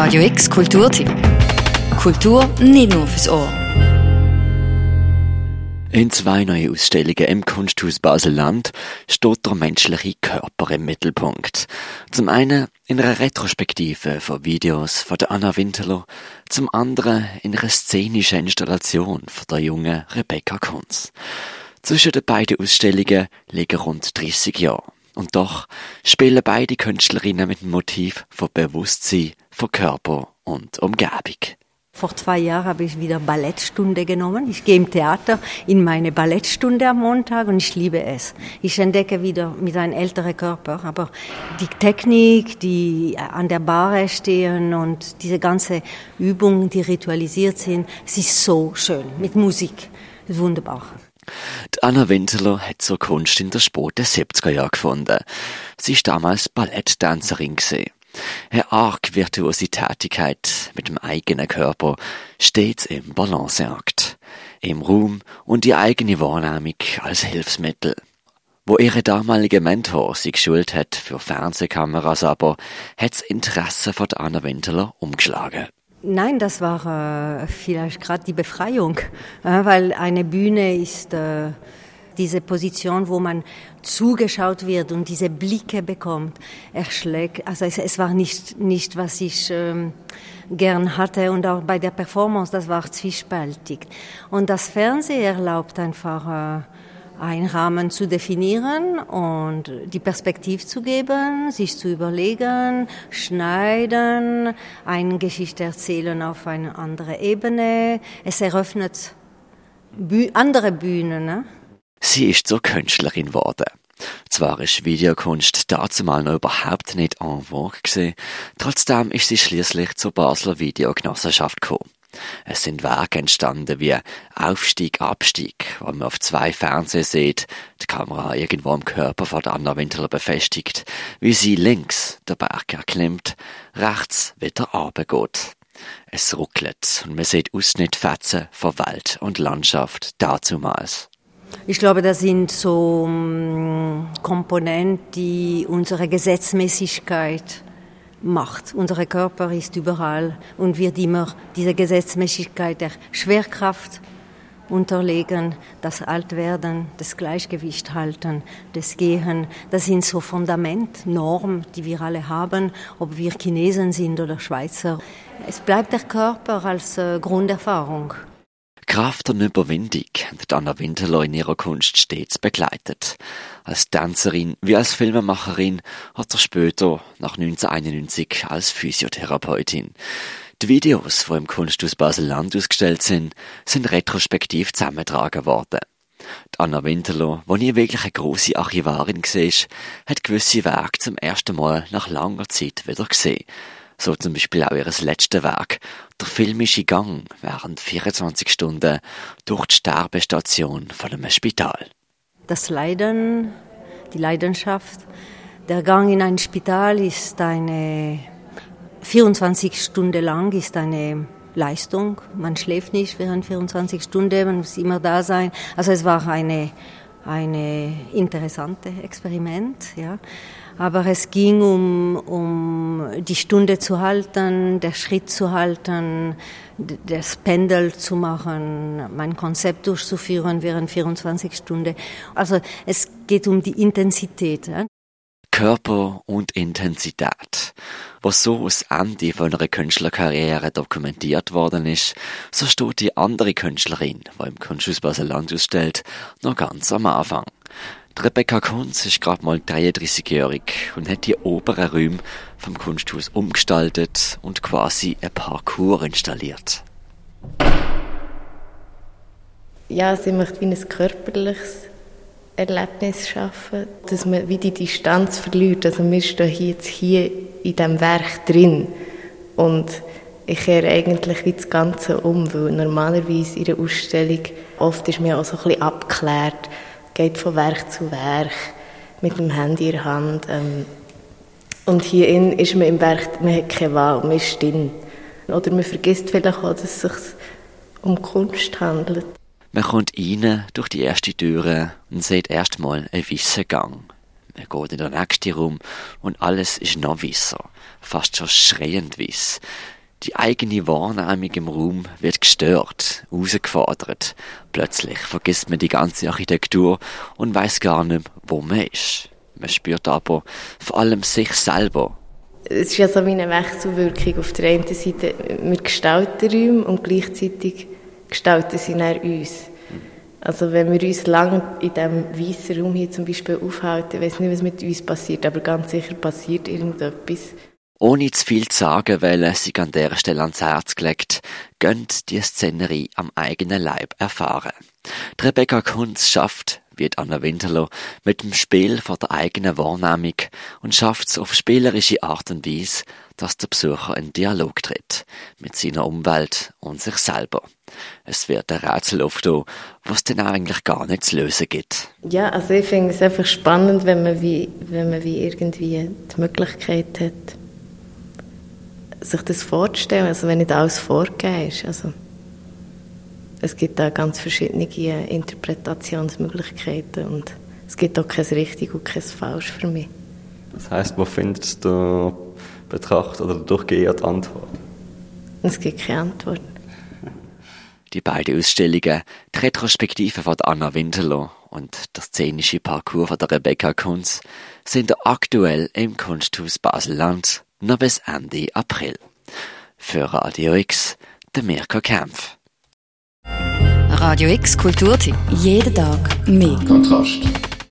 Radio X Kulturtipp. Kultur nicht nur fürs Ohr. In zwei neuen Ausstellungen im Kunsthaus Basel-Land steht der menschliche Körper im Mittelpunkt. Zum einen in einer Retrospektive von Videos von der Anna Winterler, zum anderen in einer szenischen Installation von der jungen Rebecca Kunz. Zwischen den beiden Ausstellungen liegen rund 30 Jahre. Und doch spielen beide Künstlerinnen mit dem Motiv von Bewusstsein, von Körper und Umgebung. Vor zwei Jahren habe ich wieder Ballettstunde genommen. Ich gehe im Theater in meine Ballettstunde am Montag und ich liebe es. Ich entdecke wieder mit einem älteren Körper, aber die Technik, die an der Bar stehen und diese ganze Übungen, die ritualisiert sind, es ist so schön mit Musik. Wunderbar. Die Anna Winteler hat zur Kunst in der späten 70er Jahren gefunden. Sie ist damals Balletttänzerin gesehen. Eine arg virtuose Tätigkeit mit dem eigenen Körper stets im Balanceakt. Im Ruhm und die eigene Wahrnehmung als Hilfsmittel. Wo ihre damalige Mentor sie geschult hat für Fernsehkameras aber, hat's Interesse von Anna Winteler umgeschlagen. Nein, das war äh, vielleicht gerade die Befreiung, äh, weil eine Bühne ist äh, diese Position, wo man zugeschaut wird und diese Blicke bekommt, erschlägt. Also es, es war nicht, nicht was ich ähm, gern hatte und auch bei der Performance, das war zwiespältig. Und das Fernsehen erlaubt einfach, äh, einen Rahmen zu definieren und die Perspektive zu geben, sich zu überlegen, schneiden, eine Geschichte erzählen auf eine andere Ebene. Es eröffnet Büh andere Bühnen. Ne? Sie ist zur Künstlerin geworden. Zwar ist Videokunst dazumal noch überhaupt nicht en vogue gewesen, trotzdem ist sie schließlich zur Basler Videogenossenschaft gekommen. Es sind Werke entstanden wie Aufstieg, Abstieg, wo man auf zwei Fernseher sieht, die Kamera irgendwo am Körper von der Anna Winterler befestigt, wie sie links den Berg erklimmt, rechts wieder runtergeht. Es ruckelt und man sieht Ausschnittfetzen von Welt und Landschaft dazumals. Ich glaube, das sind so mm, Komponenten, die unsere Gesetzmäßigkeit macht. Unser Körper ist überall und wird immer dieser Gesetzmäßigkeit der Schwerkraft unterlegen, das Altwerden, das Gleichgewicht halten, das Gehen. Das sind so Fundament, Normen, die wir alle haben, ob wir Chinesen sind oder Schweizer. Es bleibt der Körper als äh, Grunderfahrung. Kraft und Überwindung hat Anna Winterler in ihrer Kunst stets begleitet. Als Tänzerin wie als Filmemacherin hat er später, nach 1991, als Physiotherapeutin. Die Videos, die im Kunsthaus Basel-Land ausgestellt sind, sind retrospektiv zusammengetragen worden. Die Anna Winterler, die nie wirklich eine grosse Archivarin war, hat gewisse Werke zum ersten Mal nach langer Zeit wieder gesehen. So zum Beispiel auch ihr letztes Werk, der filmische Gang während 24 Stunden durch die Sterbestation von einem Spital. Das Leiden, die Leidenschaft, der Gang in ein Spital ist eine 24 Stunden lang ist eine Leistung. Man schläft nicht während 24 Stunden, man muss immer da sein. Also es war eine eine interessante Experiment, ja. Aber es ging um, um die Stunde zu halten, der Schritt zu halten, das Pendel zu machen, mein Konzept durchzuführen während 24 Stunden. Also es geht um die Intensität. Körper und Intensität. Was so aus Ende von einer Künstlerkarriere dokumentiert worden ist, so steht die andere Künstlerin, die im Kunsthaus Basel-Land ausstellt, noch ganz am Anfang. Rebecca Kunz ist gerade mal 33-jährig und hat die oberen Räume vom Kunsthaus umgestaltet und quasi ein Parcours installiert. Ja, sie macht wie ein körperliches Erlebnis schaffen, dass man wie die Distanz verliert. Also wir stehen jetzt hier in diesem Werk drin und ich kehre eigentlich wie das Ganze um, weil normalerweise in einer Ausstellung oft ist man auch so ein bisschen abgeklärt, geht von Werk zu Werk mit dem Handy in der Hand. Ähm, und hier ist man im Werk, man hat keine Wahl, man ist drin. Oder man vergisst vielleicht auch, dass es sich um Kunst handelt. Man kommt rein durch die erste Tür und sieht erstmal einen weißen Gang. Man geht in den nächsten Raum und alles ist noch weißer. fast schon schreiend weiss. Die eigene Wahrnehmung im Raum wird gestört, herausgefordert. Plötzlich vergisst man die ganze Architektur und weiß gar nicht, wo man ist. Man spürt aber vor allem sich selber. Es ist ja so wie eine Wechselwirkung. Auf der einen Seite, wir gestalten Räume und gleichzeitig gestalten sie nach uns. Also wenn wir uns lange in diesem weißen Raum hier zum Beispiel aufhalten, weiß nicht, was mit uns passiert, aber ganz sicher passiert irgendetwas. Ohne zu viel zu sagen, weil es sich an der Stelle ans Herz gelegt, gönnt die Szenerie am eigenen Leib erfahren. Die Rebecca Kunz schafft, wie Anna Winterlo, mit dem Spiel von der eigenen Wahrnehmung und schafft es auf spielerische Art und Weise, dass der Besucher in Dialog tritt mit seiner Umwelt und sich selber. Es wird ein Rätsel aufstehen, was denn eigentlich gar nicht zu lösen gibt. Ja, also ich finde es einfach spannend, wenn man wie, wenn man wie irgendwie die Möglichkeit hat, sich das vorzustellen, also wenn nicht alles vorgegeben ist. Also es gibt da ganz verschiedene Interpretationsmöglichkeiten und es gibt auch kein richtig und kein falsch für mich. Das heißt, wo findet der Betrachter oder der Durchgeher die Antwort? Es gibt keine Antwort. Die beiden Ausstellungen, die Retrospektive von Anna Winterlo und der szenische Parcours von der Rebecca Kunz, sind aktuell im Kunsthaus Basel-Land noch bis Ende April. Für Radio X, der Mirko Kempf. Radio X Kulturtipp. Jeden Tag mehr. Kontrast.